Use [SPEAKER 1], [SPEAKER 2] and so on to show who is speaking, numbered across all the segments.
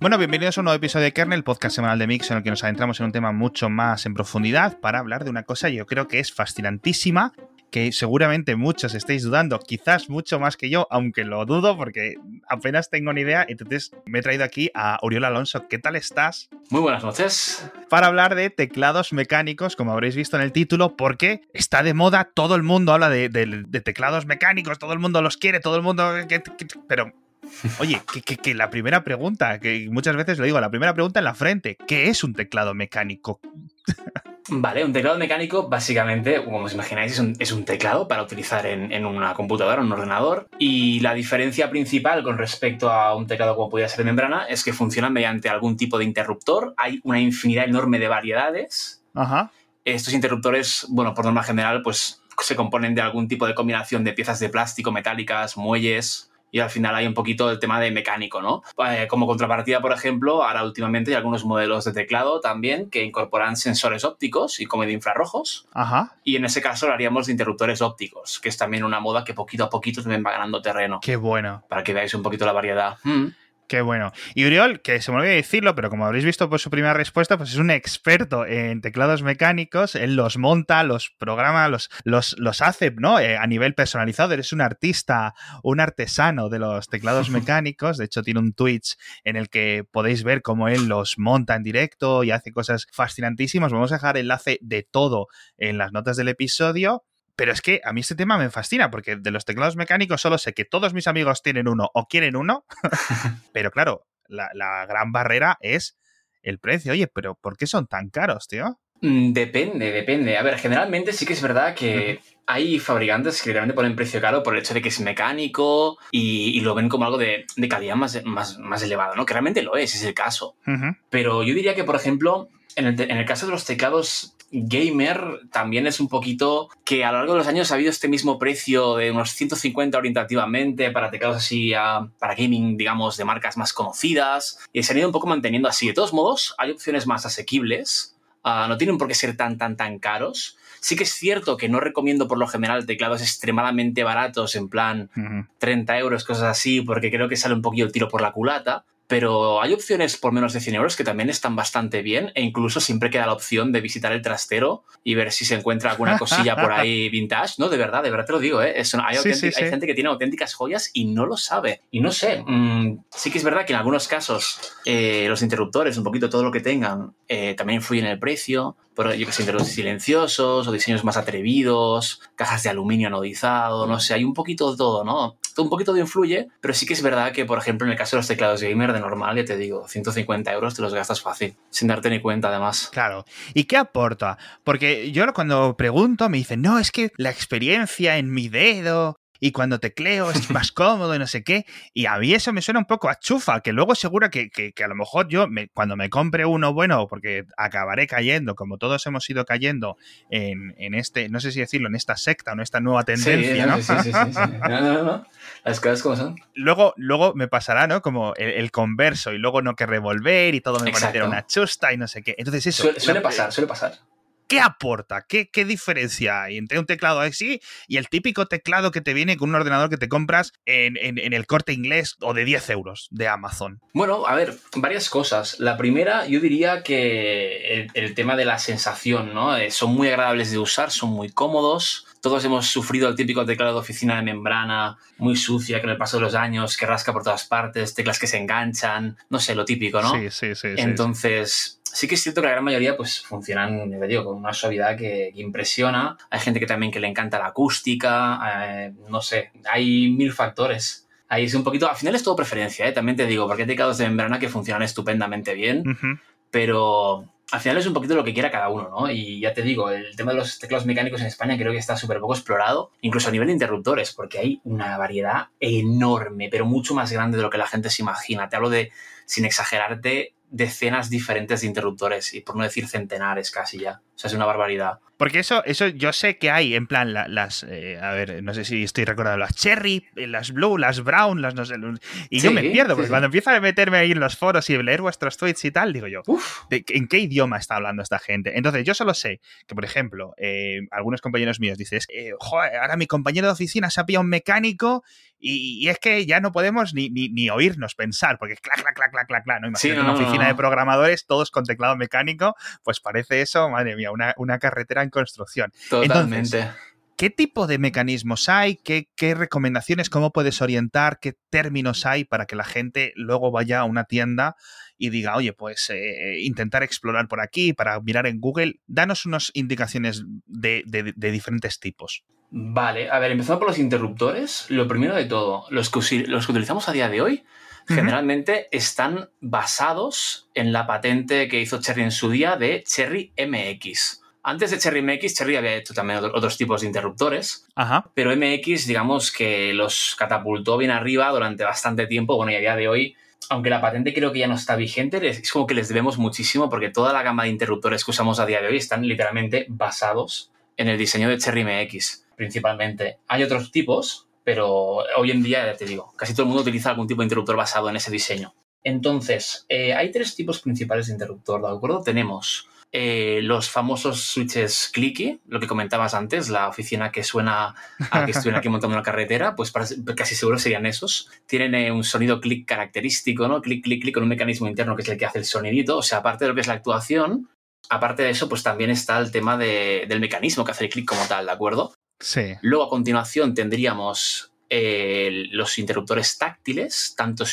[SPEAKER 1] Bueno, bienvenidos a un nuevo episodio de Kernel, podcast semanal de Mix, en el que nos adentramos en un tema mucho más en profundidad para hablar de una cosa yo creo que es fascinantísima, que seguramente muchos estéis dudando, quizás mucho más que yo, aunque lo dudo porque apenas tengo ni idea. Entonces me he traído aquí a Uriol Alonso. ¿Qué tal estás?
[SPEAKER 2] Muy buenas noches.
[SPEAKER 1] Para hablar de teclados mecánicos, como habréis visto en el título, porque está de moda, todo el mundo habla de, teclados mecánicos, todo el mundo los quiere, todo el mundo... pero Oye, que, la primera pregunta, que muchas veces lo digo, la primera pregunta en la frente, ¿qué es un teclado mecánico?
[SPEAKER 2] Vale, un teclado mecánico básicamente, como os imagináis, es un, teclado para utilizar en, una computadora, un ordenador. Y la diferencia principal con respecto a un teclado como podría ser de membrana es que funciona mediante algún tipo de interruptor. Hay una infinidad enorme de variedades.
[SPEAKER 1] Ajá.
[SPEAKER 2] Estos interruptores, bueno, por norma general, pues se componen de algún tipo de combinación de piezas de plástico, metálicas, muelles, y al final hay un poquito el tema de mecánico, ¿no? Eh, como contrapartida, por ejemplo, ahora últimamente hay algunos modelos de teclado también que incorporan sensores ópticos y como de infrarrojos.
[SPEAKER 1] Ajá.
[SPEAKER 2] Y en ese caso lo haríamos de interruptores ópticos, que es también una moda que poquito a poquito también va ganando terreno.
[SPEAKER 1] Qué bueno.
[SPEAKER 2] Para que veáis un poquito la variedad. Mm.
[SPEAKER 1] Qué bueno. Y Uriol, que se me olvidó decirlo, pero como habréis visto por su primera respuesta, pues es un experto en teclados mecánicos. Él los monta, los programa, los, los, los hace, ¿no? Eh, a nivel personalizado. Eres un artista, un artesano de los teclados mecánicos. De hecho, tiene un Twitch en el que podéis ver cómo él los monta en directo y hace cosas fascinantísimas. Vamos a dejar enlace de todo en las notas del episodio. Pero es que a mí este tema me fascina, porque de los teclados mecánicos solo sé que todos mis amigos tienen uno o quieren uno, pero claro, la, gran barrera es el precio. Oye, pero ¿por qué son tan caros, tío?
[SPEAKER 2] Mm, depende, depende. A ver, generalmente sí que es verdad que hay fabricantes que realmente ponen precio caro por el hecho de que es mecánico y, lo ven como algo de, calidad más, más, más, elevado, ¿no? Que realmente lo es, es el caso. Pero yo diría que, por ejemplo, en el, en el caso de los teclados gamer también es un poquito que a lo largo de los años ha habido este mismo precio de unos 150 orientativamente para teclados así, para gaming, digamos, de marcas más conocidas, y se han ido un poco manteniendo así. De todos modos, hay opciones más asequibles, ah, no tienen por qué ser tan, tan, tan caros. Sí que es cierto que no recomiendo por lo general teclados extremadamente baratos, en plan 30 euros, cosas así, porque creo que sale un poquillo el tiro por la culata pero hay opciones por menos de 100 euros que también están bastante bien e incluso siempre queda la opción de visitar el trastero y ver si se encuentra alguna cosilla por ahí vintage, ¿no? De verdad, de verdad te lo digo, ¿eh? hay, gente que tiene auténticas joyas y no lo sabe. Y no sé, mm, sí que es verdad que en algunos casos eh, los interruptores, un poquito todo lo que tengan, eh, también influyen en el precio, por yo que sé, interruptores silenciosos o diseños más atrevidos, cajas de aluminio anodizado, no sé, hay un poquito de todo, ¿no? Un poquito de influye, pero sí que es verdad que, por ejemplo, en el caso de los teclados gamer de normal, ya te digo, 150 euros te los gastas fácil, sin darte ni cuenta además.
[SPEAKER 1] Claro. ¿Y qué aporta? Porque yo cuando pregunto me dicen, no, es que la experiencia en mi dedo y cuando tecleo es más cómodo y no sé qué. Y a mí eso me suena un poco a chufa, que luego seguro que, a lo mejor yo me, cuando me compre uno bueno, porque acabaré cayendo, como todos hemos ido cayendo en, este, no sé si decirlo, en esta secta o en esta nueva tendencia, ¿no?
[SPEAKER 2] Sí, sí, sí, No, no, no. Las cosas como son.
[SPEAKER 1] Luego, luego me pasará, ¿no? Como el, converso y luego no que revolver y todo me parecerá una chusta y no sé qué. Entonces eso...
[SPEAKER 2] suele pasar, suele pasar.
[SPEAKER 1] ¿Qué aporta? ¿Qué, ¿Qué, diferencia hay entre un teclado así y el típico teclado que te viene con un ordenador que te compras en, el corte inglés o de 10 euros de Amazon?
[SPEAKER 2] Bueno, a ver, varias cosas. La primera, yo diría que el, tema de la sensación, ¿no? Eh, son muy agradables de usar, son muy cómodos. Todos hemos sufrido el típico teclado de oficina de membrana, muy sucia, que con el paso de los años, que rasca por todas partes, teclas que se enganchan, no sé, lo típico, ¿no?
[SPEAKER 1] Sí, sí, sí.
[SPEAKER 2] Entonces, sí que es cierto que la gran mayoría pues funcionan, digo, con una suavidad que, impresiona. Hay gente que también que le encanta la acústica, eh, no sé, hay mil factores. Ahí es un poquito, al final es todo preferencia, ¿eh? también te digo, porque hay teclados de membrana que funcionan estupendamente bien, pero al final es un poquito lo que quiera cada uno, ¿no? Y ya te digo, el tema de los teclados mecánicos en España creo que está súper poco explorado, incluso a nivel de interruptores, porque hay una variedad enorme, pero mucho más grande de lo que la gente se imagina. Te hablo de, sin exagerarte, decenas diferentes de interruptores y por no decir centenares casi ya. O sea, es una barbaridad.
[SPEAKER 1] Porque eso, eso yo sé que hay, en plan, las, eh, a ver, no sé si estoy recordando, las cherry, las blue, las brown, las no sé. Y yo me pierdo, porque cuando empiezo a meterme ahí en los foros y leer vuestros tweets y tal, digo yo, ¿en qué idioma está hablando esta gente? Entonces, yo solo sé que, por ejemplo, eh, algunos compañeros míos dicen, eh, joder, ahora mi compañero de oficina se ha pillado un mecánico y, es que ya no podemos ni, ni, oírnos pensar, porque clac, clac, clac, clac, clac, clac, ¿no? Imagínate una oficina de programadores, todos con teclado mecánico, pues parece eso, madre mía, una, una carretera en construcción.
[SPEAKER 2] Totalmente.
[SPEAKER 1] ¿Qué tipo de mecanismos hay? ¿Qué, ¿Qué, recomendaciones? ¿Cómo puedes orientar? ¿Qué términos hay para que la gente luego vaya a una tienda y diga, oye, pues eh, intentar explorar por aquí, para mirar en Google? Danos unas indicaciones de, de diferentes tipos.
[SPEAKER 2] Vale, a ver, empezando por los interruptores. Lo primero de todo, los que, los que utilizamos a día de hoy generalmente están basados en la patente que hizo Cherry en su día de Cherry MX. Antes de Cherry MX, Cherry había hecho también otros tipos de interruptores,
[SPEAKER 1] Ajá.
[SPEAKER 2] pero MX, digamos que los catapultó bien arriba durante bastante tiempo. Bueno, y a día de hoy, aunque la patente creo que ya no está vigente, es como que les debemos muchísimo porque toda la gama de interruptores que usamos a día de hoy están literalmente basados en el diseño de Cherry MX principalmente. Hay otros tipos, pero hoy en día, ya te digo, casi todo el mundo utiliza algún tipo de interruptor basado en ese diseño. Entonces, eh, hay tres tipos principales de interruptor, ¿de acuerdo? Tenemos eh, los famosos switches clicky, lo que comentabas antes, la oficina que suena a que estuviera aquí montando una carretera, pues casi seguro serían esos. Tienen eh, un sonido click característico, ¿no? Click, click, click con un mecanismo interno que es el que hace el sonidito. O sea, aparte de lo que es la actuación, aparte de eso, pues también está el tema del mecanismo que hace el click como tal, ¿de acuerdo? Luego a continuación tendríamos eh, los interruptores táctiles, tanto,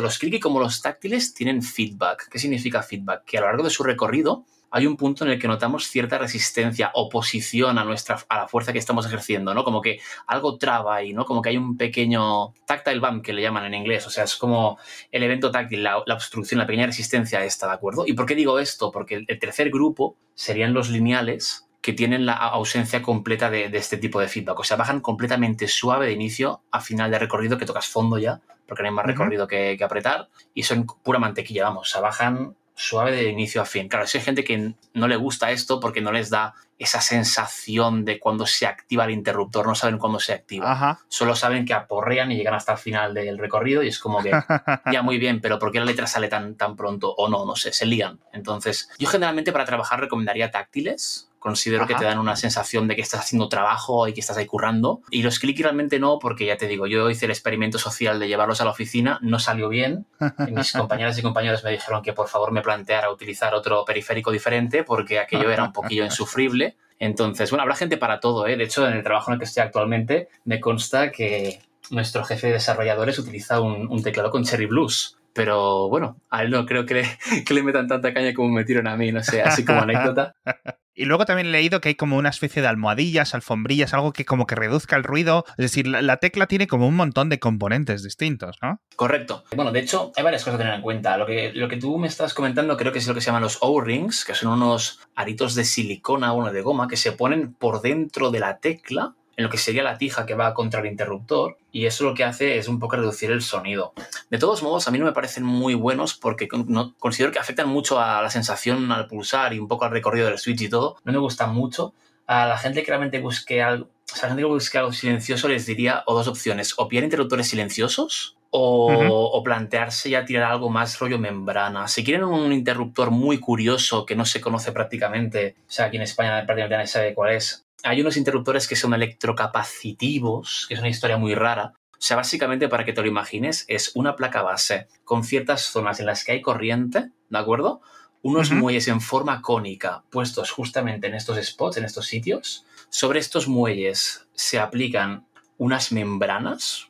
[SPEAKER 2] los clicky como los táctiles tienen feedback. ¿Qué significa feedback? Que a lo largo de su recorrido hay un punto en el que notamos cierta resistencia, oposición a nuestra a la fuerza que estamos ejerciendo, ¿no? Como que algo traba ahí, ¿no? Como que hay un pequeño tactile bump que le llaman en inglés, o sea, es como el evento táctil, la, obstrucción, la pequeña resistencia esta, ¿de acuerdo? ¿Y por qué digo esto? Porque el tercer grupo serían los lineales, que tienen la ausencia completa de, este tipo de feedback. O sea, bajan completamente suave de inicio a final de recorrido, que tocas fondo ya, porque no hay más recorrido que, que, apretar, y son pura mantequilla, vamos. O sea, bajan suave de inicio a fin. Claro, si hay gente que no le gusta esto porque no les da esa sensación de cuando se activa el interruptor, no saben cuándo se activa. Solo saben que aporrean y llegan hasta el final del recorrido y es como que ya muy bien, pero ¿por qué la letra sale tan, tan pronto? O no, no sé, se lían. Entonces, yo generalmente para trabajar recomendaría táctiles, considero que te dan una sensación de que estás haciendo trabajo y que estás ahí currando. Y los click realmente no, porque ya te digo, yo hice el experimento social de llevarlos a la oficina, no salió bien. Y mis compañeras y compañeros me dijeron que por favor me planteara utilizar otro periférico diferente porque aquello era un poquillo insufrible. Entonces, bueno, habrá gente para todo, ¿eh? De hecho, en el trabajo en el que estoy actualmente, me consta que nuestro jefe de desarrolladores utiliza un, un teclado con Cherry Blues. Pero bueno, a él no creo que le, que le metan tanta caña como me metieron a mí, no sé, así como anécdota.
[SPEAKER 1] Y luego también he leído que hay como una especie de almohadillas, alfombrillas, algo que como que reduzca el ruido. Es decir, la, tecla tiene como un montón de componentes distintos, ¿no?
[SPEAKER 2] Correcto. Bueno, de hecho, hay varias cosas a tener en cuenta. Lo que, tú me estás comentando creo que es lo que se llaman los O-rings, que son unos aritos de silicona, o de goma, que se ponen por dentro de la tecla en lo que sería la tija que va contra el interruptor y eso lo que hace es un poco reducir el sonido. De todos modos, a mí no me parecen muy buenos porque no, considero que afectan mucho a la sensación al pulsar y un poco al recorrido del switch y todo. No me gustan mucho. A la gente que realmente busque algo, o sea, la gente que busque algo silencioso les diría o dos opciones, o pillar interruptores silenciosos o, o, plantearse ya tirar algo más rollo membrana. Si quieren un interruptor muy curioso que no se conoce prácticamente, o sea, aquí en España prácticamente nadie sabe cuál es, hay unos interruptores que son electrocapacitivos, que es una historia muy rara. O sea, básicamente, para que te lo imagines, es una placa base con ciertas zonas en las que hay corriente, ¿de acuerdo? Unos muelles en forma cónica puestos justamente en estos spots, en estos sitios. Sobre estos muelles se aplican unas membranas,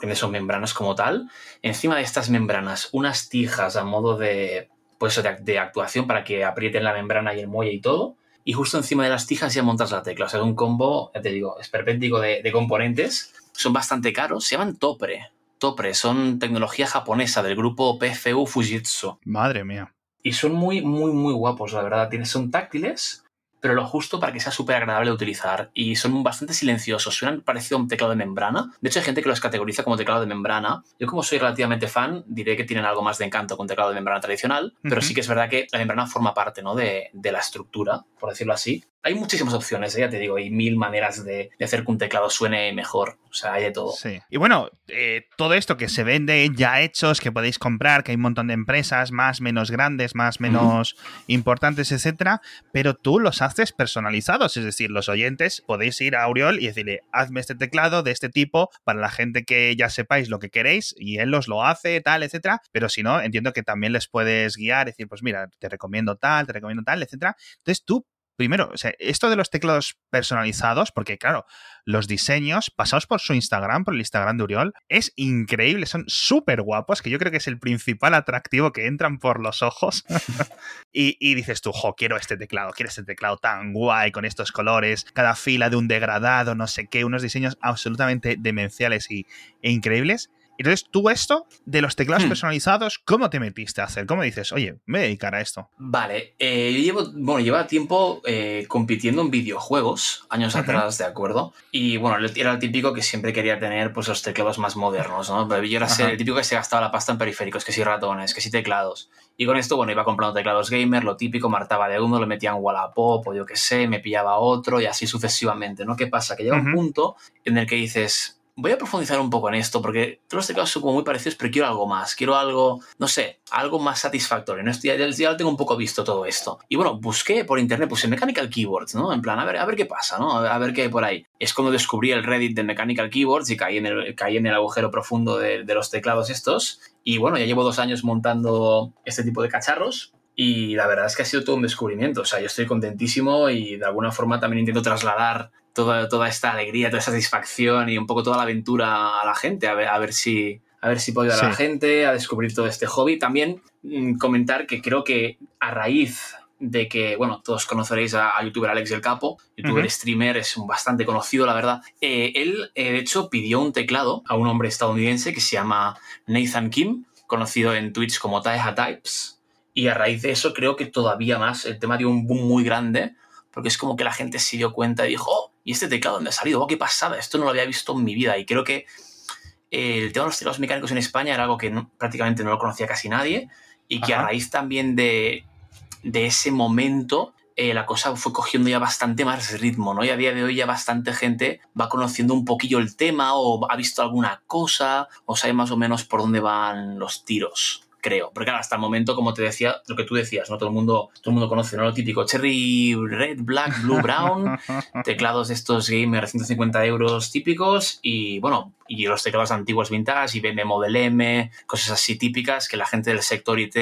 [SPEAKER 2] que son membranas como tal. Encima de estas membranas, unas tijas a modo de, pues, de, de actuación para que aprieten la membrana y el muelle y todo y justo encima de las tijas ya montas la tecla. O sea, es un combo, ya te digo, esperpéntico de, de componentes. Son bastante caros, se llaman Topre. Topre, son tecnología japonesa del grupo PFU Fujitsu.
[SPEAKER 1] Madre mía.
[SPEAKER 2] Y son muy, muy, muy guapos, la verdad. Son táctiles, pero lo justo para que sea súper agradable de utilizar. Y son bastante silenciosos, suenan parecido a un teclado de membrana. De hecho, hay gente que los categoriza como teclado de membrana. Yo, como soy relativamente fan, diré que tienen algo más de encanto con un teclado de membrana tradicional, pero sí que es verdad que la membrana forma parte ¿no? de, de la estructura, por decirlo así hay muchísimas opciones, ¿eh? ya te digo, hay mil maneras de, hacer que un teclado suene mejor. O sea, hay de todo.
[SPEAKER 1] Sí. Y bueno, eh, todo esto que se vende ya hechos, que podéis comprar, que hay un montón de empresas, más, menos grandes, más, menos importantes, etcétera, pero tú los haces personalizados. Es decir, los oyentes podéis ir a Auriol y decirle, hazme este teclado de este tipo para la gente que ya sepáis lo que queréis y él os lo hace, tal, etcétera. Pero si no, entiendo que también les puedes guiar, decir, pues mira, te recomiendo tal, te recomiendo tal, etcétera. Entonces tú primero, o sea, esto de los teclados personalizados, porque claro, los diseños pasados por su Instagram, por el Instagram de Uriol, es increíble, son súper guapos, que yo creo que es el principal atractivo que entran por los ojos. y, dices tú, jo, quiero este teclado, quiero este teclado tan guay, con estos colores, cada fila de un degradado, no sé qué, unos diseños absolutamente demenciales y, e increíbles. Entonces, tú esto de los teclados hmm. personalizados, ¿cómo te metiste a hacer? ¿Cómo dices, oye, me voy a dedicar a esto?
[SPEAKER 2] Vale, eh, yo llevo, bueno, lleva tiempo eh, compitiendo en videojuegos, años atrás, ¿de acuerdo? Y bueno, era el típico que siempre quería tener pues los teclados más modernos, ¿no? Pero yo era el típico que se gastaba la pasta en periféricos, que si ratones, que si teclados. Y con esto, bueno, iba comprando teclados gamer, lo típico, martaba de uno, lo metía en Wallapop o yo qué sé, me pillaba otro y así sucesivamente, ¿no? ¿Qué pasa? Que llega un punto en el que dices, voy a profundizar un poco en esto porque todos los teclados son como muy parecidos, pero quiero algo más, quiero algo, no sé, algo más satisfactorio. ¿no? Ya, ya, lo tengo un poco visto todo esto. Y bueno, busqué por internet, puse Mechanical Keyboards, ¿no? En plan, a ver, a ver qué pasa, ¿no? A ver qué hay por ahí. Es cuando descubrí el Reddit de Mechanical Keyboards y caí en el, caí en el agujero profundo de, de los teclados estos. Y bueno, ya llevo dos años montando este tipo de cacharros, y la verdad es que ha sido todo un descubrimiento. O sea, yo estoy contentísimo y de alguna forma también intento trasladar toda, toda esta alegría, toda esta satisfacción y un poco toda la aventura a la gente, a ver, a ver si a ver si puedo ayudar a la gente a descubrir todo este hobby. También mm, comentar que creo que a raíz de que, bueno, todos conoceréis a, youtuber Alex del Capo, youtuber streamer, es bastante conocido, la verdad. Eh, él, eh, de hecho, pidió un teclado a un hombre estadounidense que se llama Nathan Kim, conocido en Twitch como Taeha Types. Y a raíz de eso creo que todavía más el tema dio un boom muy grande, porque es como que la gente se dio cuenta y dijo, oh, ¿y este teclado dónde ha salido? Oh, ¿Qué pasada? Esto no lo había visto en mi vida. Y creo que eh, el tema de los teclados mecánicos en España era algo que prácticamente no lo conocía casi nadie y que a raíz también de, ese momento eh, la cosa fue cogiendo ya bastante más ritmo, ¿no? Y a día de hoy ya bastante gente va conociendo un poquillo el tema o ha visto alguna cosa o sabe más o menos por dónde van los tiros creo. Porque claro, hasta el momento, como te decía, lo que tú decías, ¿no? Todo el mundo, todo el mundo conoce, ¿no? Lo típico, Cherry Red, Black, Blue, Brown, teclados de estos gamer 150 euros típicos y, bueno, y los teclados antiguos vintage, IBM Model M, cosas así típicas que la gente del sector IT,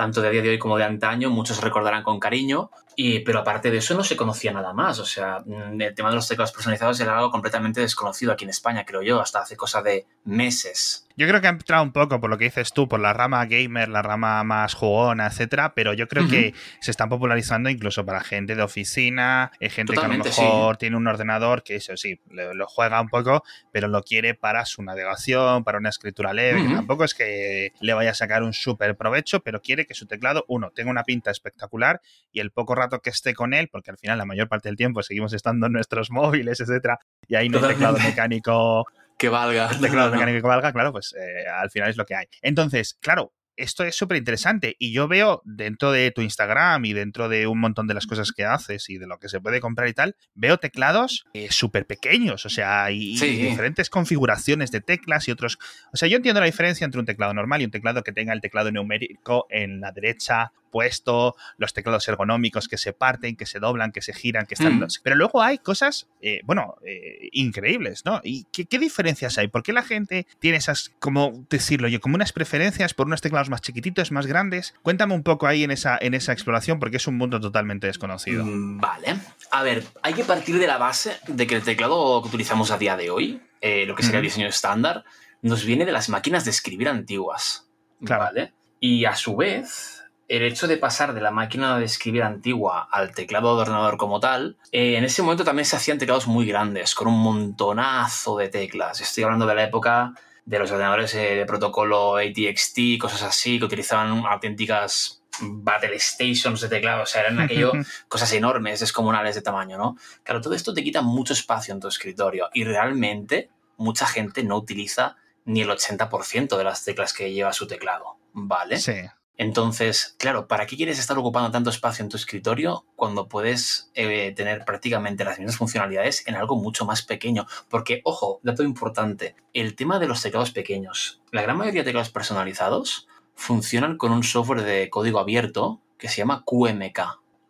[SPEAKER 2] tanto de día de hoy como de antaño, muchos recordarán con cariño. Y, pero aparte de eso no se conocía nada más. O sea, mm, el tema de los teclados personalizados era algo completamente desconocido aquí en España, creo yo, hasta hace cosa de meses.
[SPEAKER 1] Yo creo que ha entrado un poco por lo que dices tú, por la rama gamer, la rama más jugona, etcétera, pero yo creo que se están popularizando incluso para gente de oficina, eh, gente que a lo mejor tiene un ordenador que eso sí, lo, juega un poco, pero lo quiere para su navegación, para una escritura leve, tampoco es que le vaya a sacar un súper provecho, pero quiere que su teclado, uno, tenga una pinta espectacular y el poco rato que esté con él, porque al final la mayor parte del tiempo seguimos estando en nuestros móviles, etcétera, y ahí no hay teclado mecánico
[SPEAKER 2] que valga.
[SPEAKER 1] Teclado mecánico que valga, claro, pues eh, al final es lo que hay. Entonces, claro, esto es súper interesante y yo veo dentro de tu Instagram y dentro de un montón de las cosas que haces y de lo que se puede comprar y tal, veo teclados eh, súper pequeños, o sea, y, diferentes configuraciones de teclas y otros. O sea, yo entiendo la diferencia entre un teclado normal y un teclado que tenga el teclado numérico en la derecha puesto, los teclados ergonómicos que se parten, que se doblan, que se giran, que están... Mm. Pero luego hay cosas, eh, bueno, eh, increíbles, ¿no? ¿Y qué, diferencias hay? ¿Por qué la gente tiene esas, como decirlo yo, como unas preferencias por unos teclados más chiquititos, más grandes? Cuéntame un poco ahí en esa, en esa exploración, porque es un mundo totalmente desconocido.
[SPEAKER 2] Mm, vale. A ver, hay que partir de la base de que el teclado que utilizamos a día de hoy, eh, lo que sería el diseño estándar, nos viene de las máquinas de escribir antiguas. Claro. ¿Vale? Y a su vez, el hecho de pasar de la máquina de escribir antigua al teclado de ordenador como tal, eh, en ese momento también se hacían teclados muy grandes, con un montonazo de teclas. Estoy hablando de la época de los ordenadores eh, de protocolo ATXT, cosas así, que utilizaban auténticas Battle Stations de teclado, o sea, eran aquello cosas enormes, descomunales de tamaño, ¿no? Claro, todo esto te quita mucho espacio en tu escritorio y realmente mucha gente no utiliza ni el 80% de las teclas que lleva su teclado, ¿vale?
[SPEAKER 1] Sí.
[SPEAKER 2] Entonces, claro, ¿para qué quieres estar ocupando tanto espacio en tu escritorio cuando puedes eh, tener prácticamente las mismas funcionalidades en algo mucho más pequeño? Porque, ojo, dato importante, el tema de los teclados pequeños. La gran mayoría de teclados personalizados funcionan con un software de código abierto que se llama QMK,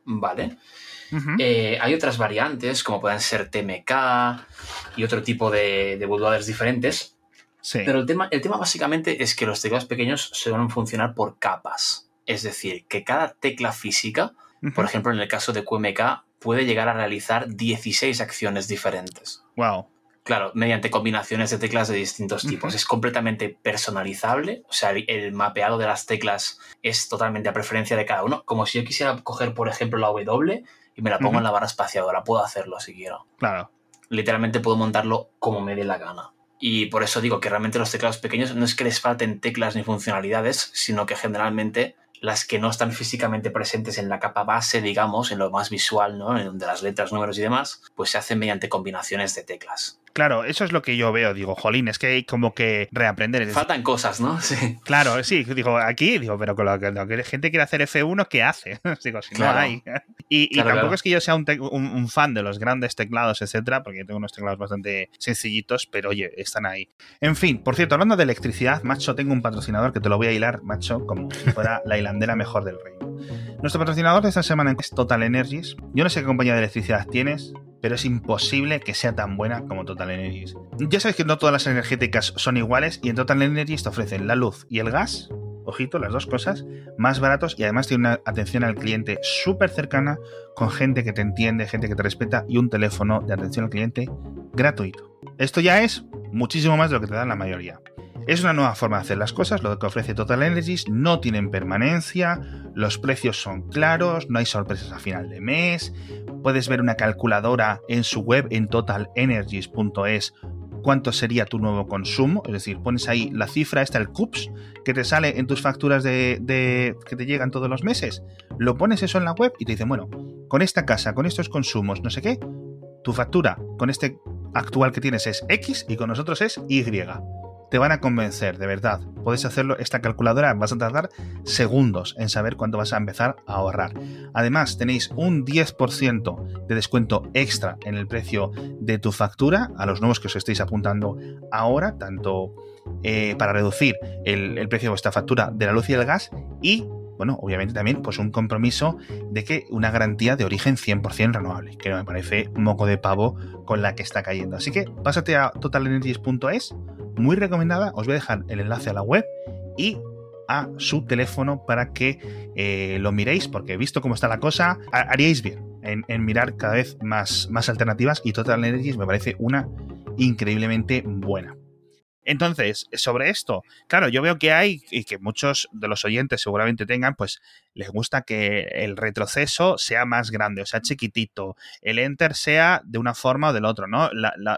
[SPEAKER 2] ¿vale? Eh, hay otras variantes, como pueden ser TMK y otro tipo de, de bootloaders pero el tema, el tema básicamente es que los teclados pequeños se van a funcionar por capas. Es decir, que cada tecla física, por ejemplo, en el caso de QMK, puede llegar a realizar 16 acciones diferentes.
[SPEAKER 1] Wow.
[SPEAKER 2] Claro, mediante combinaciones de teclas de distintos tipos. Es completamente personalizable, o sea, el, mapeado de las teclas es totalmente a preferencia de cada uno. Como si yo quisiera coger, por ejemplo, la W y me la pongo en la barra espaciadora, puedo hacerlo si quiero.
[SPEAKER 1] Claro.
[SPEAKER 2] Literalmente puedo montarlo como me dé la gana. Y por eso digo que realmente los teclados pequeños no es que les falten teclas ni funcionalidades, sino que generalmente las que no están físicamente presentes en la capa base, digamos, en lo más visual, ¿no? En donde las letras, números y demás, pues se hacen mediante combinaciones de teclas.
[SPEAKER 1] Claro, eso es lo que yo veo. Digo, jolín, es que hay como que reaprender.
[SPEAKER 2] Faltan cosas, ¿no? Sí.
[SPEAKER 1] Claro, sí. Digo, aquí, digo, pero con lo que, la gente quiere hacer F1, ¿qué hace? digo, si no hay. Y, tampoco es que yo sea un, fan de los grandes teclados, etcétera, porque tengo unos teclados bastante sencillitos, pero oye, están ahí. En fin, por cierto, hablando de electricidad, macho, tengo un patrocinador que te lo voy a hilar, macho, como si fuera la hilandera mejor del reino. Nuestro patrocinador de esta semana es Total Energies. Yo no sé qué compañía de electricidad tienes, pero es imposible que sea tan buena como Total Energies. Ya sabes que no todas las energéticas son iguales y en Total Energies te ofrecen la luz y el gas, ojito, las dos cosas, más baratos y además tiene una atención al cliente súper cercana con gente que te entiende, gente que te respeta y un teléfono de atención al cliente gratuito. Esto ya es muchísimo más de lo que te dan la mayoría. Es una nueva forma de hacer las cosas, lo que ofrece Total Energies, no tienen permanencia, los precios son claros, no hay sorpresas a final de mes, puedes ver una calculadora en su web en totalenergies.es cuánto sería tu nuevo consumo, es decir, pones ahí la cifra, está el CUPS, que te sale en tus facturas de, que te llegan todos los meses, lo pones eso en la web y te dicen, bueno, con esta casa, con estos consumos, no sé qué, tu factura con este actual que tienes es X y con nosotros es Y te van a convencer, de verdad. Puedes hacerlo, esta calculadora vas a tardar segundos en saber cuánto vas a empezar a ahorrar. Además, tenéis un 10% de descuento extra en el precio de tu factura a los nuevos que os estéis apuntando ahora, tanto eh, para reducir el, el precio de vuestra factura de la luz y el gas y bueno, obviamente también pues un compromiso de que una garantía de origen 100% renovable, que me parece un moco de pavo con la que está cayendo. Así que pásate a totalenergies.es muy recomendada. Os voy a dejar el enlace a la web y a su teléfono para que eh, lo miréis, porque visto cómo está la cosa, haríais bien en, mirar cada vez más, más alternativas y Total Energies me parece una increíblemente buena. Entonces, sobre esto, claro, yo veo que hay, y que muchos de los oyentes seguramente tengan, pues les gusta que el retroceso sea más grande, o sea, chiquitito, el enter sea de una forma o del otro, ¿no?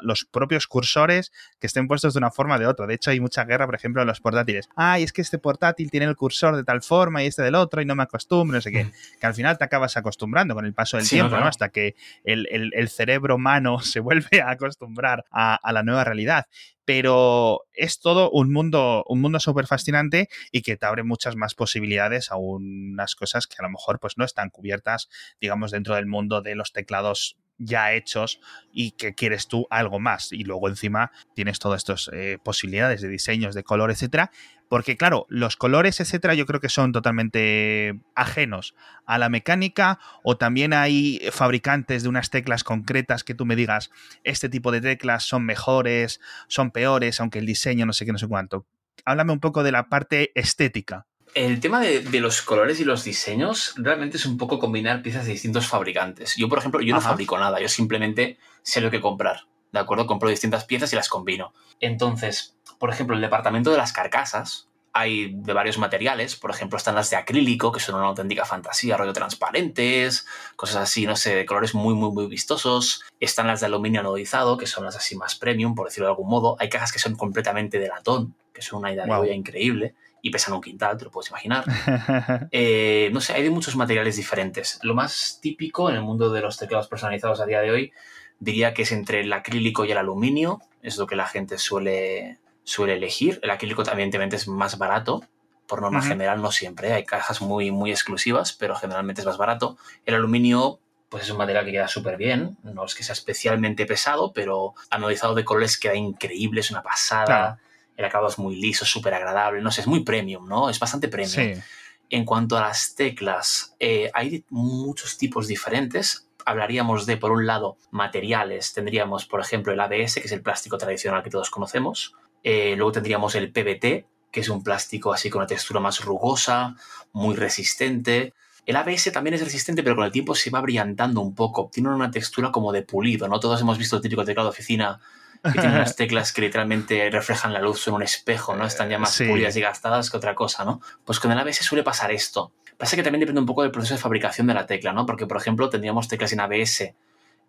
[SPEAKER 1] los propios cursores que estén puestos de una forma o de otra. De hecho, hay mucha guerra, por ejemplo, en los portátiles. Ay, es que este portátil tiene el cursor de tal forma y este del otro y no me acostumbro, no sé qué. Mm. Que al final te acabas acostumbrando con el paso del tiempo, no, Hasta que el, cerebro humano se vuelve a acostumbrar a, a la nueva realidad pero es todo un mundo, un mundo súper fascinante y que te abre muchas más posibilidades a unas cosas que a lo mejor pues no están cubiertas, digamos, dentro del mundo de los teclados ya hechos y que quieres tú algo más. Y luego encima tienes todas estas eh, posibilidades de diseños, de color, etcétera. Porque claro, los colores, etcétera, yo creo que son totalmente ajenos a la mecánica o también hay fabricantes de unas teclas concretas que tú me digas, este tipo de teclas son mejores, son peores, aunque el diseño no sé qué, no sé cuánto. Háblame un poco de la parte estética
[SPEAKER 2] el tema de, los colores y los diseños realmente es un poco combinar piezas de distintos fabricantes. Yo, por ejemplo, yo no fabrico nada, yo simplemente sé lo que comprar. ¿De acuerdo? Compro distintas piezas y las combino. Entonces, por ejemplo, el departamento de las carcasas hay de varios materiales. Por ejemplo, están las de acrílico, que son una auténtica fantasía, rollo transparentes, cosas así, no sé, de colores muy, muy, muy vistosos. Están las de aluminio anodizado, que son las así más premium, por decirlo de algún modo. Hay cajas que son completamente de latón, que son una idea de increíble y pesan un quintal, te lo puedes imaginar. Eh, no sé, hay de muchos materiales diferentes. Lo más típico en el mundo de los teclados personalizados a día de hoy diría que es entre el acrílico y el aluminio, es lo que la gente suele, suele elegir. El acrílico evidentemente es más barato, por norma general no siempre, hay cajas muy, muy exclusivas, pero generalmente es más barato. El aluminio pues es un material que queda súper bien, no es que sea especialmente pesado, pero anodizado de colores queda increíble, es una pasada. El acabado es muy liso, súper agradable, no sé, es muy premium, ¿no? Es bastante premium. En cuanto a las teclas, eh, hay muchos tipos diferentes. Hablaríamos de, por un lado, materiales. Tendríamos, por ejemplo, el ABS, que es el plástico tradicional que todos conocemos. Eh, luego tendríamos el PBT, que es un plástico así con una textura más rugosa, muy resistente. El ABS también es resistente, pero con el tiempo se va brillantando un poco. Tiene una textura como de pulido, ¿no? Todos hemos visto el típico teclado de oficina que tiene unas teclas que literalmente reflejan la luz en un espejo, ¿no? Están ya más pulidas y gastadas que otra cosa, ¿no? Pues con el ABS suele pasar esto. Pasa que también depende un poco del proceso de fabricación de la tecla, ¿no? Porque, por ejemplo, tendríamos teclas en ABS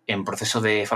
[SPEAKER 2] en proceso de,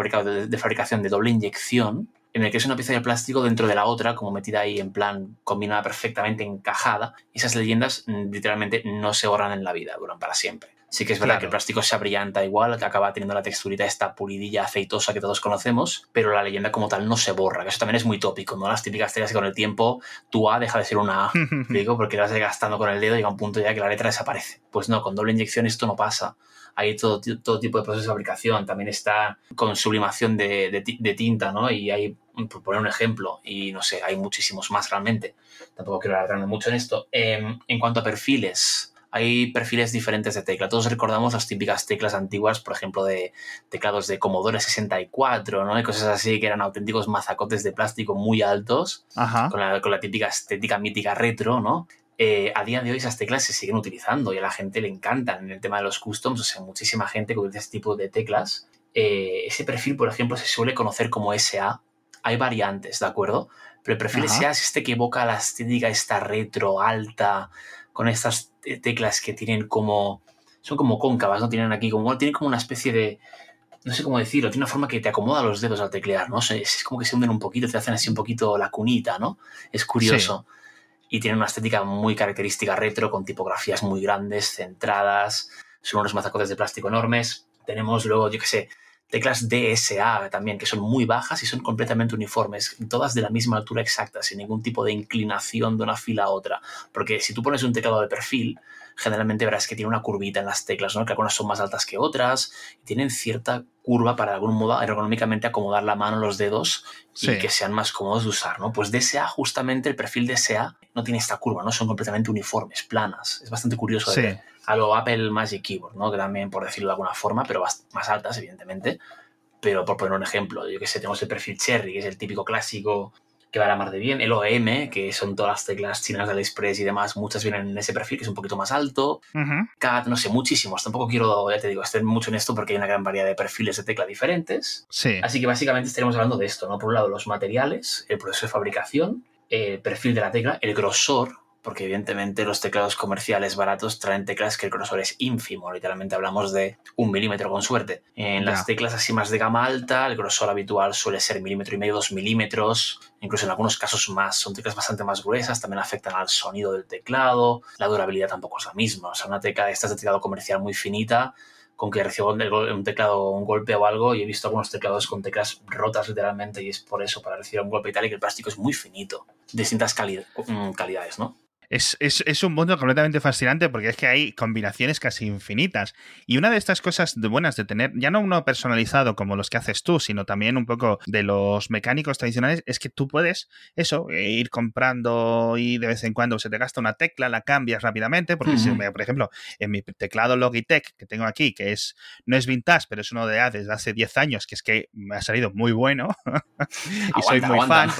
[SPEAKER 2] de fabricación de doble inyección, en el que es una pieza de plástico dentro de la otra, como metida ahí en plan combinada perfectamente encajada. Esas leyendas mm, literalmente no se borran en la vida, duran para siempre. Sí que es verdad que el plástico se abrillanta igual, que acaba teniendo la texturita esta pulidilla aceitosa que todos conocemos, pero la leyenda como tal no se borra, que eso también es muy tópico, ¿no? Las típicas telas que con el tiempo tu A deja de ser una A, digo, porque la vas desgastando con el dedo y llega un punto ya que la letra desaparece. Pues no, con doble inyección esto no pasa hay todo, todo tipo de procesos de fabricación. También está con sublimación de, de, tinta, ¿no? Y hay, por poner un ejemplo, y no sé, hay muchísimos más realmente. Tampoco quiero alargarme mucho en esto. Em, en cuanto a perfiles, hay perfiles diferentes de tecla. Todos recordamos las típicas teclas antiguas, por ejemplo, de teclados de Commodore 64, ¿no? Y cosas así que eran auténticos mazacotes de plástico muy altos, Con, la, con la típica estética mítica retro, ¿no? Eh, a día de hoy esas teclas se siguen utilizando y a la gente le encantan en el tema de los customs, o sea, muchísima gente que utiliza este tipo de teclas. Eh, ese perfil, por ejemplo, se suele conocer como SA. Hay variantes, ¿de acuerdo? Pero el perfil SA es este que evoca la estética esta retro, alta, con estas teclas que tienen como... Son como cóncavas, ¿no? Tienen aquí como... Tienen como una especie de... No sé cómo decirlo, tiene una forma que te acomoda los dedos al teclear, ¿no? Es, como que se hunden un poquito, te hacen así un poquito la cunita, ¿no? Es curioso y tiene una estética muy característica retro, con tipografías muy grandes, centradas, son unos mazacotes de plástico enormes. Tenemos luego, yo qué sé, teclas DSA también, que son muy bajas y son completamente uniformes, todas de la misma altura exacta, sin ningún tipo de inclinación de una fila a otra. Porque si tú pones un teclado de perfil, generalmente verás que tiene una curvita en las teclas, ¿no? que algunas son más altas que otras, y tienen cierta curva para de algún modo ergonómicamente acomodar la mano, los dedos y que sean más cómodos de usar. ¿no? Pues DSA, justamente el perfil DSA no tiene esta curva, ¿no? son completamente uniformes, planas. Es bastante curioso de ver. A lo Apple Magic Keyboard, ¿no? que también, por decirlo de alguna forma, pero más altas, evidentemente. Pero por poner un ejemplo, yo que sé, tenemos el perfil Cherry, que es el típico clásico que va a la mar de bien. El OEM, que son todas las teclas chinas de AliExpress y demás, muchas vienen en ese perfil, que es un poquito más alto. CAD, no sé, muchísimos. Tampoco quiero, ya te digo, estar mucho en esto porque hay una gran variedad de perfiles de tecla diferentes.
[SPEAKER 1] Sí.
[SPEAKER 2] Así que básicamente estaremos hablando de esto, ¿no? Por un lado, los materiales, el proceso de fabricación, el perfil de la tecla, el grosor, porque evidentemente los teclados comerciales baratos traen teclas que el grosor es ínfimo, literalmente hablamos de un milímetro con suerte. En las teclas así más de gama alta, el grosor habitual suele ser milímetro y medio, dos milímetros, incluso en algunos casos más, son teclas bastante más gruesas, también afectan al sonido del teclado, la durabilidad tampoco es la misma, o sea, una tecla de estas de teclado comercial muy finita, con que recibo un teclado, un golpe o algo, y he visto algunos teclados con teclas rotas literalmente, y es por eso, para recibir un golpe y tal, y que el plástico es muy finito, distintas mm, calidades, ¿no?
[SPEAKER 1] Es, un mundo completamente fascinante porque es que hay combinaciones casi infinitas. Y una de estas cosas buenas de tener, ya no uno personalizado como los que haces tú, sino también un poco de los mecánicos tradicionales, es que tú puedes, eso, ir comprando y de vez en cuando se te gasta una tecla, la cambias rápidamente, porque si, por ejemplo, en mi teclado Logitech que tengo aquí, que es no es vintage, pero es uno de desde hace 10 años, que es que me ha salido muy bueno y soy muy fan.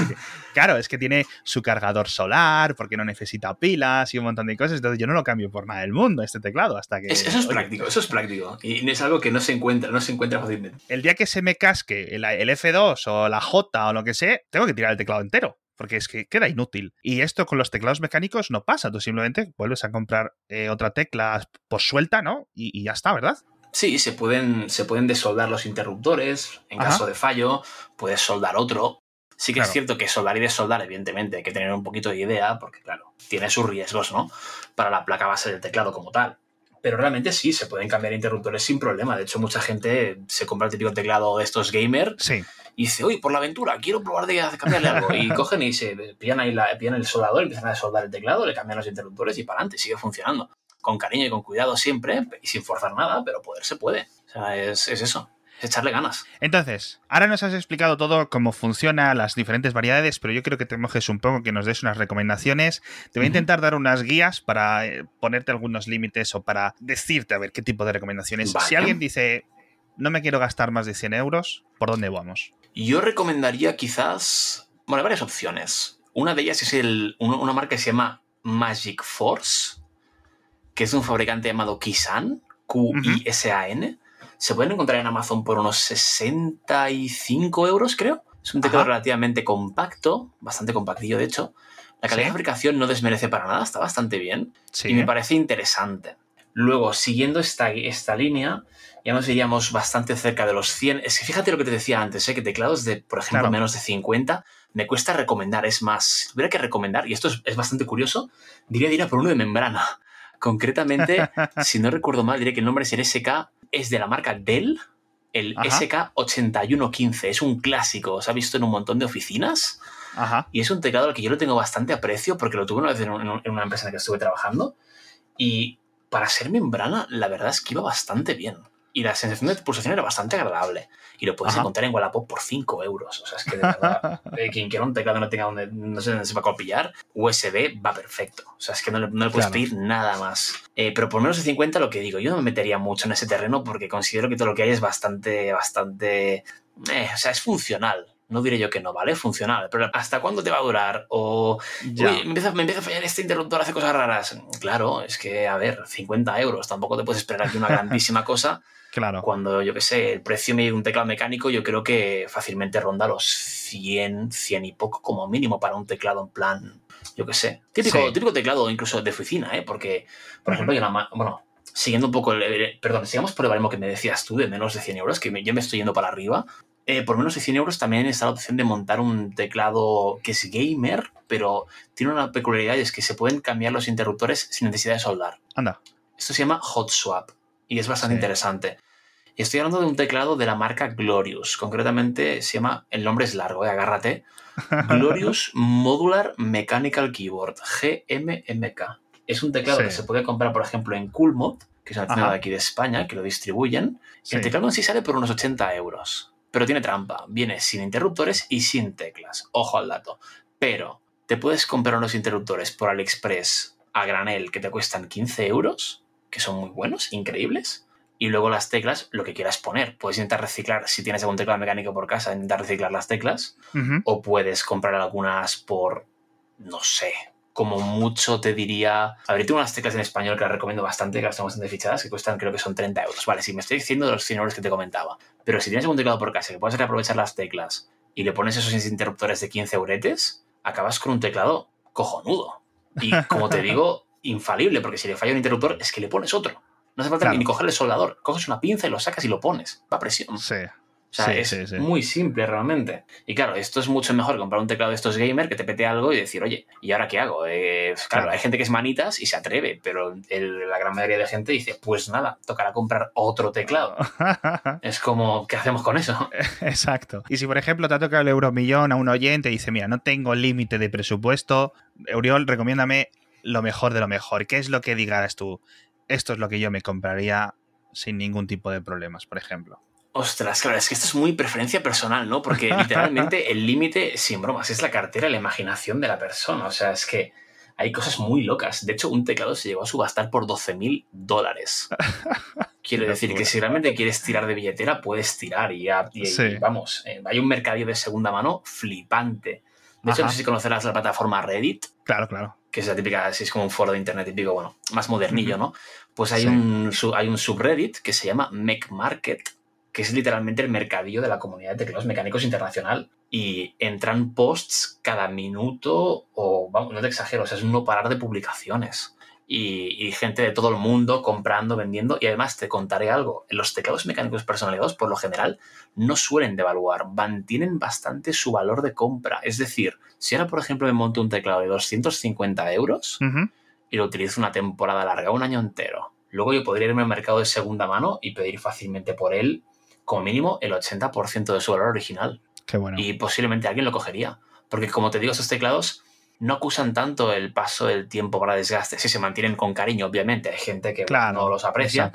[SPEAKER 1] claro, es que tiene su cargador solar, porque no necesita pilas y un montón de cosas. Entonces yo no lo cambio por nada del mundo, este teclado, hasta que...
[SPEAKER 2] eso es práctico, eso es práctico. Y es algo que no se encuentra, no se encuentra fácilmente.
[SPEAKER 1] El día que se me casque el, F2 o la J o lo que sea, tengo que tirar el teclado entero porque es que queda inútil. Y esto con los teclados mecánicos no pasa, tú simplemente vuelves a comprar eh, otra tecla por suelta, ¿no? Y, ya está, ¿verdad?
[SPEAKER 2] Sí, se pueden, se pueden desoldar los interruptores en caso de fallo, puedes soldar otro, Sí que es cierto que soldar y desoldar, evidentemente, hay que tener un poquito de idea, porque claro, tiene sus riesgos, ¿no? Para la placa base del teclado como tal. Pero realmente sí, se pueden cambiar interruptores sin problema. De hecho, mucha gente se compra el típico teclado de estos gamer
[SPEAKER 1] sí.
[SPEAKER 2] y dice, uy, por la aventura, quiero probar de cambiarle algo. Y cogen y se pillan ahí la, pillan el soldador, empiezan a soldar el teclado, le cambian los interruptores y para adelante, sigue funcionando. Con cariño y con cuidado siempre, y sin forzar nada, pero poder se puede. O sea, es, es eso echarle ganas.
[SPEAKER 1] Entonces, ahora nos has explicado todo cómo funciona las diferentes variedades, pero yo creo que te mojes un poco, que nos des unas recomendaciones. Te voy a intentar dar unas guías para eh, ponerte algunos límites o para decirte a ver qué tipo de recomendaciones. Si alguien dice, no me quiero gastar más de 100 euros, ¿por dónde vamos?
[SPEAKER 2] Yo recomendaría quizás, bueno, varias opciones. Una de ellas es el, una marca que se llama Magic Force, que es un fabricante llamado Kisan, Q-I-S-A-N se pueden encontrar en Amazon por unos 65 euros, creo. Es un teclado relativamente compacto, bastante compactillo de hecho. La calidad de fabricación no desmerece para nada, está bastante bien y me parece interesante. Luego, siguiendo esta, esta línea, ya nos iríamos bastante cerca de los 100. Es que fíjate lo que te decía antes, ¿eh? que teclados de, por ejemplo, menos de 50 me cuesta recomendar. Es más, si tuviera que recomendar, y esto es, bastante curioso, diría de ir a por uno de membrana. Concretamente, si no recuerdo mal, diré que el nombre es el SK es de la marca Dell, el SK8115. Es un clásico, se ha visto en un montón de oficinas. Y es un teclado al que yo lo tengo bastante aprecio porque lo tuve una vez en, una empresa en la que estuve trabajando. Y para ser membrana, la verdad es que iba bastante bien y la sensación de pulsación era bastante agradable. Y lo puedes encontrar en Wallapop por 5 euros. O sea, es que de verdad, eh, quien quiera un teclado no tenga donde, no sé dónde se va a copiar, USB va perfecto. O sea, es que no le, puedes pedir nada más. Eh, pero por menos de 50, lo que digo, yo no me metería mucho en ese terreno porque considero que todo lo que hay es bastante, bastante. Eh, o sea, es funcional. No diré yo que no, ¿vale? Funcional. Pero ¿hasta cuándo te va a durar? O me, empieza, me empieza a fallar este interruptor, hace cosas raras. Claro, es que, a ver, 50 euros. Tampoco te puedes esperar aquí una grandísima cosa.
[SPEAKER 1] Claro.
[SPEAKER 2] Cuando, yo qué sé, el precio de un teclado mecánico, yo creo que fácilmente ronda los 100, 100 y poco como mínimo para un teclado en plan, yo qué sé. Típico, típico teclado incluso de oficina, ¿eh? Porque, por ejemplo, yo bueno, siguiendo un poco el, Perdón, sigamos por el baremo que me decías tú de menos de 100 euros, que yo me estoy yendo para arriba. Eh, por menos de 100 euros también está la opción de montar un teclado que es gamer, pero tiene una peculiaridad y es que se pueden cambiar los interruptores sin necesidad de soldar.
[SPEAKER 1] Anda.
[SPEAKER 2] Esto se llama Hot Swap y es bastante interesante. Y estoy hablando de un teclado de la marca Glorious. Concretamente se llama, el nombre es largo, eh, agárrate. Glorious Modular Mechanical Keyboard, GMMK. Es un teclado que se puede comprar, por ejemplo, en Coolmod, que es una tienda de aquí de España, que lo distribuyen. El teclado en sí sale por unos 80 euros. Pero tiene trampa. Viene sin interruptores y sin teclas. Ojo al dato. Pero te puedes comprar unos interruptores por AliExpress a granel que te cuestan 15 euros que son muy buenos, increíbles. Y luego las teclas, lo que quieras poner. Puedes intentar reciclar, si tienes algún teclado mecánico por casa, intentar reciclar las teclas. O puedes comprar algunas por, no sé, como mucho te diría. A ver, tengo unas teclas en español que las recomiendo bastante, que las tengo bastante fichadas, que cuestan creo que son 30 euros. Vale, si me estoy diciendo de los 100 euros que te comentaba. Pero si tienes algún teclado por casa que puedes reaprovechar las teclas y le pones esos interruptores de 15 euretes, acabas con un teclado cojonudo. Y como te digo, infalible, porque si le falla un interruptor es que le pones otro. No hace falta ni cogerle soldador. Coges una pinza y lo sacas y lo pones. Va a presión.
[SPEAKER 1] Sí.
[SPEAKER 2] O sea, es muy simple realmente. Y claro, esto es mucho mejor comprar un teclado de estos gamer que te pete algo y decir, oye, ¿y ahora qué hago? Eh, claro, hay gente que es manitas y se atreve, pero la gran mayoría de gente dice, pues nada, tocará comprar otro teclado. es como, ¿qué hacemos con eso?
[SPEAKER 1] Exacto. Y si, por ejemplo, te ha tocado el euromillón a un oyente y dice, mira, no tengo límite de presupuesto, Euriol, recomiéndame lo mejor de lo mejor. ¿Qué es lo que digas tú? Esto es lo que yo me compraría sin ningún tipo de problemas, por ejemplo.
[SPEAKER 2] Ostras, claro, es que esto es muy preferencia personal, ¿no? Porque literalmente el límite, sin bromas, es la cartera, la imaginación de la persona. O sea, es que hay cosas muy locas. De hecho, un teclado se llegó a subastar por 12 mil dólares. Quiero decir que si realmente quieres tirar de billetera, puedes tirar y, ya, vamos, eh, hay un mercadillo de segunda mano flipante. De hecho, no sé si conocerás la plataforma Reddit.
[SPEAKER 1] Claro, claro.
[SPEAKER 2] Que es la típica, así es como un foro de internet típico, bueno, más modernillo, ¿no? Pues hay, un, hay un subreddit que se llama Mech Market, que es literalmente el mercadillo de la comunidad de teclados mecánicos internacional. Y entran posts cada minuto, o vamos, no te exagero, o sea, es no parar de publicaciones. y, gente de todo el mundo comprando, vendiendo. Y además te contaré algo, los teclados mecánicos personalizados por lo general no suelen devaluar, mantienen bastante su valor de compra. Es decir, si ahora por ejemplo me monto un teclado de 250 euros y lo utilizo una temporada larga, un año entero, luego yo podría irme al mercado de segunda mano y pedir fácilmente por él como mínimo el 80% de su valor original.
[SPEAKER 1] Qué bueno.
[SPEAKER 2] Y posiblemente alguien lo cogería. Porque como te digo, esos teclados no acusan tanto el paso del tiempo para desgaste. Si se mantienen con cariño, obviamente. Hay gente que no los aprecia.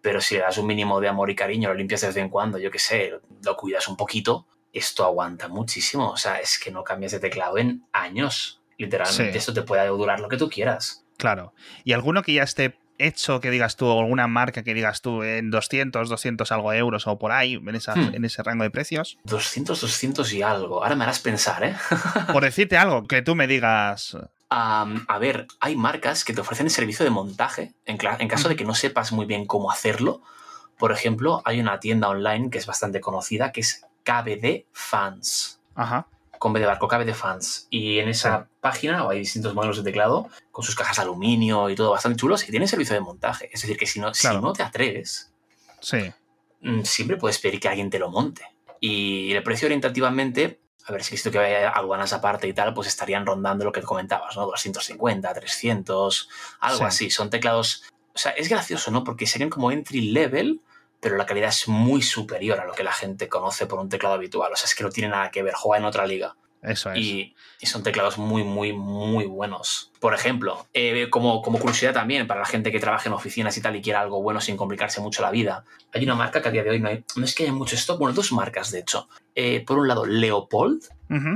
[SPEAKER 2] Pero si le das un mínimo de amor y cariño, lo limpias de vez en cuando, yo qué sé, lo cuidas un poquito, esto aguanta muchísimo. O sea, es que no cambias de teclado en años. Literalmente, esto te puede durar lo que tú quieras.
[SPEAKER 1] Claro. ¿Y alguno que ya esté hecho que digas tú, o alguna marca que digas tú en 200, 200 algo euros o por ahí, en, hmm. en ese rango de precios?
[SPEAKER 2] 200, 200 y algo. Ahora me harás pensar, ¿eh?
[SPEAKER 1] por decirte algo, que tú me digas.
[SPEAKER 2] a ver, hay marcas que te ofrecen el servicio de montaje en, en caso de que no sepas muy bien cómo hacerlo. Por ejemplo, hay una tienda online que es bastante conocida que es KBD Fans.
[SPEAKER 1] Ajá
[SPEAKER 2] con B de barco, cabe de fans. Y en esa página hay distintos modelos de teclado con sus cajas de aluminio y todo bastante chulos y tiene servicio de montaje. Es decir, que si no, si no te atreves,
[SPEAKER 1] sí.
[SPEAKER 2] Mm, siempre puedes pedir que alguien te lo monte. Y el precio orientativamente, a ver si visto que hay aduanas aparte y tal, pues estarían rondando lo que comentabas, ¿no? 250, 300, algo así. Son teclados. O sea, es gracioso, ¿no? Porque serían como entry level pero la calidad es muy superior a lo que la gente conoce por un teclado habitual. O sea, es que no tiene nada que ver, juega en otra liga.
[SPEAKER 1] Eso es.
[SPEAKER 2] Y, son teclados muy, muy, muy buenos. Por ejemplo, eh, como, como curiosidad también, para la gente que trabaja en oficinas y tal y quiera algo bueno sin complicarse mucho la vida, hay una marca que a día de hoy no, hay, no es que haya mucho stock, bueno, dos marcas de hecho. Eh, por un lado, Leopold,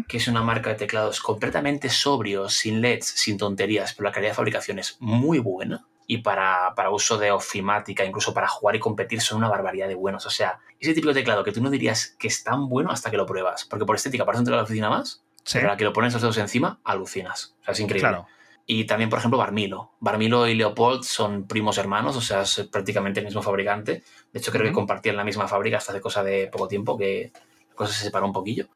[SPEAKER 2] que es una marca de teclados completamente sobrios, sin LEDs, sin tonterías, pero la calidad de fabricación es muy buena y para, uso de ofimática, incluso para jugar y competir, son una barbaridad de buenos. O sea, ese de teclado que tú no dirías que es tan bueno hasta que lo pruebas. Porque por estética parece un teclado de oficina más, pero a la que lo pones los dedos encima, alucinas. O sea, es increíble. Y también, por ejemplo, Barmilo. Barmilo y Leopold son primos hermanos, o sea, es prácticamente el mismo fabricante. De hecho, creo que compartían la misma fábrica hasta hace cosa de poco tiempo, que la cosa se separó un poquillo.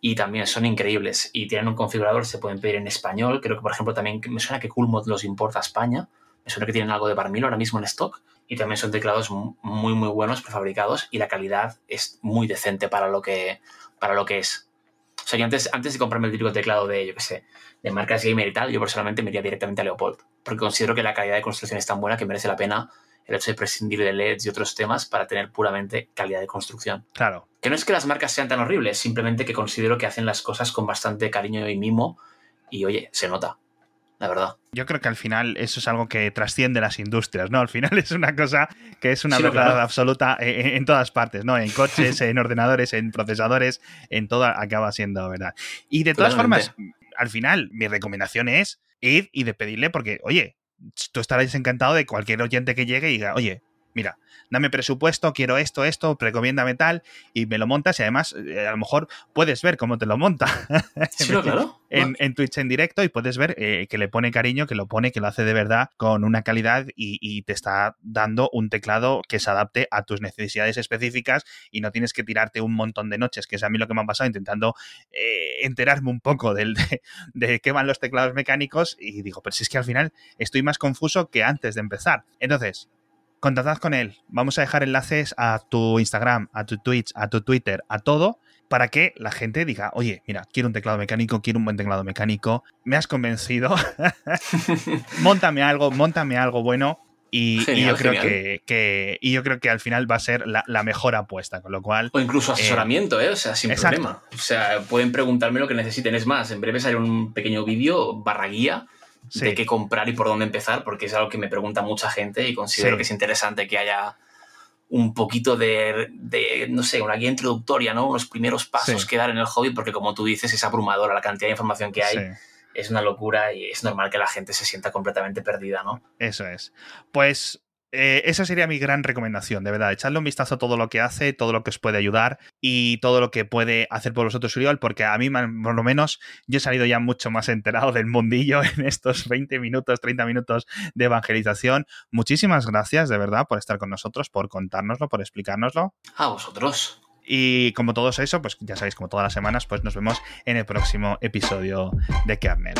[SPEAKER 2] Y también son increíbles. Y tienen un configurador, se pueden pedir en español. Creo que, por ejemplo, también me suena que Coolmod los importa a España. Me suena que tienen algo de Barmilo ahora mismo en stock y también son teclados muy, muy buenos, prefabricados y la calidad es muy decente para lo que, para lo que es. O sea, yo antes, antes de comprarme el típico teclado de, yo qué sé, de marcas gamer y tal, yo personalmente me iría directamente a Leopold, porque considero que la calidad de construcción es tan buena que merece la pena el hecho de prescindir de LEDs y otros temas para tener puramente calidad de construcción.
[SPEAKER 1] Claro.
[SPEAKER 2] Que no es que las marcas sean tan horribles, simplemente que considero que hacen las cosas con bastante cariño y mimo y oye, se nota la verdad.
[SPEAKER 1] Yo creo que al final eso es algo que trasciende las industrias, ¿no? Al final es una cosa que es una verdad absoluta en, todas partes, ¿no? En coches, en ordenadores, en procesadores, en todo acaba siendo verdad. Y de todas formas, al final, mi recomendación es ir y de pedirle, porque, oye, tú estarás encantado de cualquier oyente que llegue y diga, oye, mira, dame presupuesto, quiero esto, esto, recomiéndame tal, y me lo montas y además eh, a lo mejor puedes ver cómo te lo monta.
[SPEAKER 2] Sí, claro.
[SPEAKER 1] En, Twitch en directo y puedes ver eh, que le pone cariño, que lo pone, que lo hace de verdad con una calidad y, te está dando un teclado que se adapte a tus necesidades específicas y no tienes que tirarte un montón de noches, que es a mí lo que me ha pasado intentando eh, enterarme un poco del, de, de qué van los teclados mecánicos y digo, pero si es que al final estoy más confuso que antes de empezar. Entonces, contactad con él. Vamos a dejar enlaces a tu Instagram, a tu Twitch, a tu Twitter, a todo, para que la gente diga, oye, mira, quiero un teclado mecánico, quiero un buen teclado mecánico, me has convencido, montame algo, montame algo bueno. Y, yo creo que, y yo creo que al final va a ser la, mejor apuesta, con lo cual.
[SPEAKER 2] O incluso asesoramiento, ¿eh? O sea, sin problema. O sea, pueden preguntarme lo que necesiten. Es más, en breve sale un pequeño vídeo barra guía de qué comprar y por dónde empezar, porque es algo que me pregunta mucha gente y considero que es interesante que haya un poquito de, no sé, una guía introductoria, ¿no? Unos primeros pasos que dar en el hobby, porque como tú dices, es abrumadora la cantidad de información que hay. Es una locura y es normal que la gente se sienta completamente perdida, ¿no?
[SPEAKER 1] Eso es. Pues eh, esa sería mi gran recomendación, de verdad. Echadle un vistazo a todo lo que hace, todo lo que os puede ayudar y todo lo que puede hacer por vosotros Uriol, porque a mí, por lo menos, yo he salido ya mucho más enterado del mundillo en estos 20 minutos, 30 minutos de evangelización. Muchísimas gracias, de verdad, por estar con nosotros, por contárnoslo, por explicárnoslo.
[SPEAKER 2] A vosotros.
[SPEAKER 1] Y como todos eso, pues ya sabéis, como todas las semanas, pues nos vemos en el próximo episodio de Kernel.